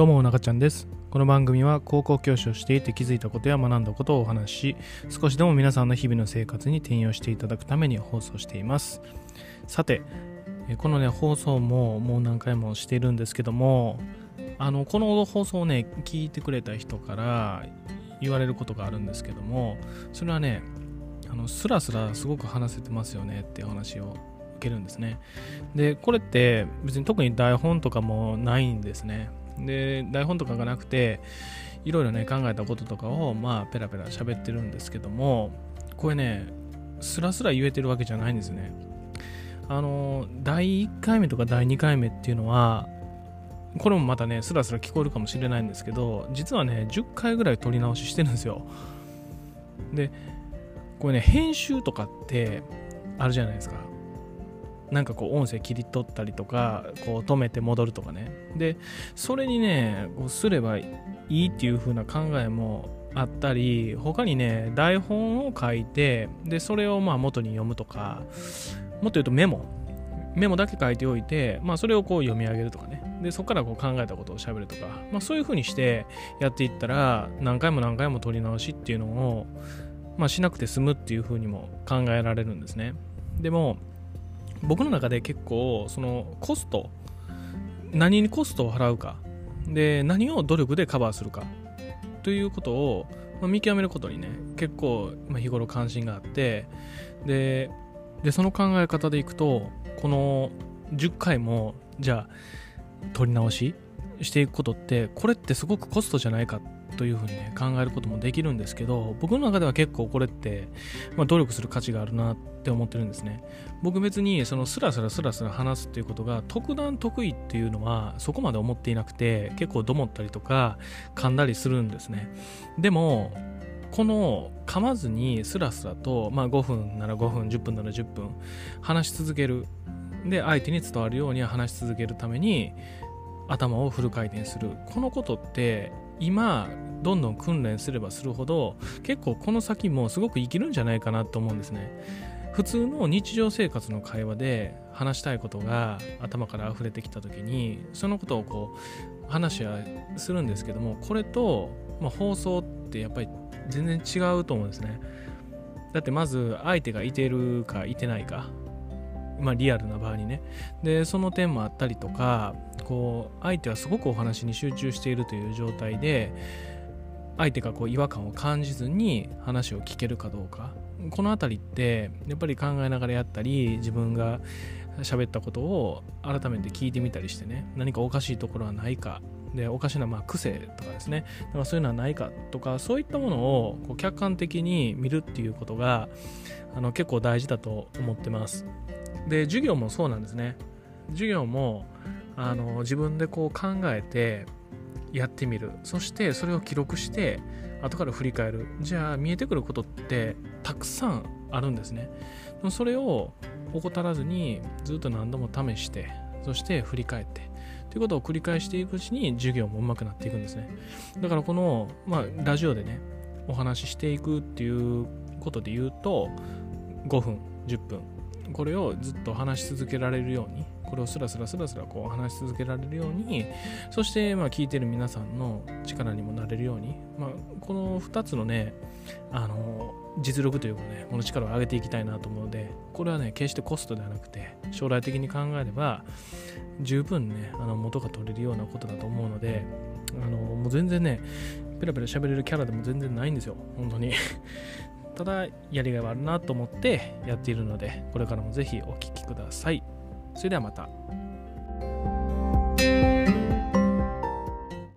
どうも中ちゃんです。この番組は高校教師をしていて気づいたことや学んだことをお話し少しでも皆さんの日々の生活に転用していただくために放送しています。さてこのね放送ももう何回もしているんですけどもあのこの放送をね聞いてくれた人から言われることがあるんですけどもそれはねあのスラスラすごく話せてますよねっていう話を受けるんですね。でこれって別に特に台本とかもないんですね。で台本とかがなくていろいろね考えたこととかをまあペラペラ喋ってるんですけどもこれねスラスラ言えてるわけじゃないんですね。あの第1回目とか第2回目っていうのはこれもまたねスラスラ聞こえるかもしれないんですけど実はね10回ぐらい撮り直ししてるんですよ。でこれね編集とかってあるじゃないですか。なんかこう音声切り取ったりとかこう止めて戻るとかね。でそれにねこうすればいいっていう風な考えもあったり他にね台本を書いてでそれをまあ元に読むとかもっと言うとメモ。メモだけ書いておいて、まあ、それをこう読み上げるとかね。でそこからこう考えたことをしゃべるとか、まあ、そういう風にしてやっていったら何回も何回も取り直しっていうのを、まあ、しなくて済むっていう風にも考えられるんですね。でも僕の中で結構そのコスト何にコストを払うか。で何を努力でカバーするか。ということを、ま、見極めることにね結構、日頃関心があって。ででその考え方でいくとこの10回もじゃあ取り直ししていくことってこれってすごくコストじゃないかというふうにね考えることもできるんですけど僕の中では結構これって、まあ、努力する価値があるなって思ってるんですね。僕別にそのスラスラスラスラ話すっていうことが特段得意っていうのはそこまで思っていなくて結構どもったりとか噛んだりするんですね。でもこの噛まずにスラスラと、まあ、5分なら5分10分なら10分話し続ける。で相手に伝わるように話し続けるために頭をフル回転する。このことって今どんどん訓練すればするほど結構この先もすごく生きるんじゃないかなと思うんですね。普通の日常生活の会話で話したいことが頭から溢れてきた時にそのことをこう話はするんですけどもこれと、まあ、放送ってやっぱり全然違うと思うんですね。だってまず相手がいてるかいてないかまあ、リアルな場合にね。でその点もあったりとかこう相手はすごくお話に集中しているという状態で相手がこう違和感を感じずに話を聞けるかどうか。この辺りってやっぱり考えながらやったり自分が喋ったことを改めて聞いてみたりしてね何かおかしいところはないか。でおかしなまあ癖とかですね。だからそういうのはないかとかそういったものをこう客観的に見るっていうことがあの結構大事だと思ってます。で授業もそうなんですね。授業もあの自分でこう考えてやってみる。そしてそれを記録して後から振り返る。じゃあ見えてくることってたくさんあるんですね。それを怠らずにずっと何度も試してそして振り返ってということを繰り返していくうちに授業も上手くなっていくんですね。だからこの、まあ、ラジオでねお話ししていくっていうことで言うと5分10分これをずっと話し続けられるようにこれをスラスラスラスラこう話し続けられるようにそしてまあ聞いてる皆さんの力にもなれるように、まあ、この2つのねあの実力というかねこの力を上げていきたいなと思うのでこれはね決してコストではなくて将来的に考えれば十分ねあの元が取れるようなことだと思うのであのもう全然ねペラペラ喋れるキャラでも全然ないんですよ。本当に。ただやりがいはあるなと思ってやっているのでこれからもぜひお聴きください。それではまた。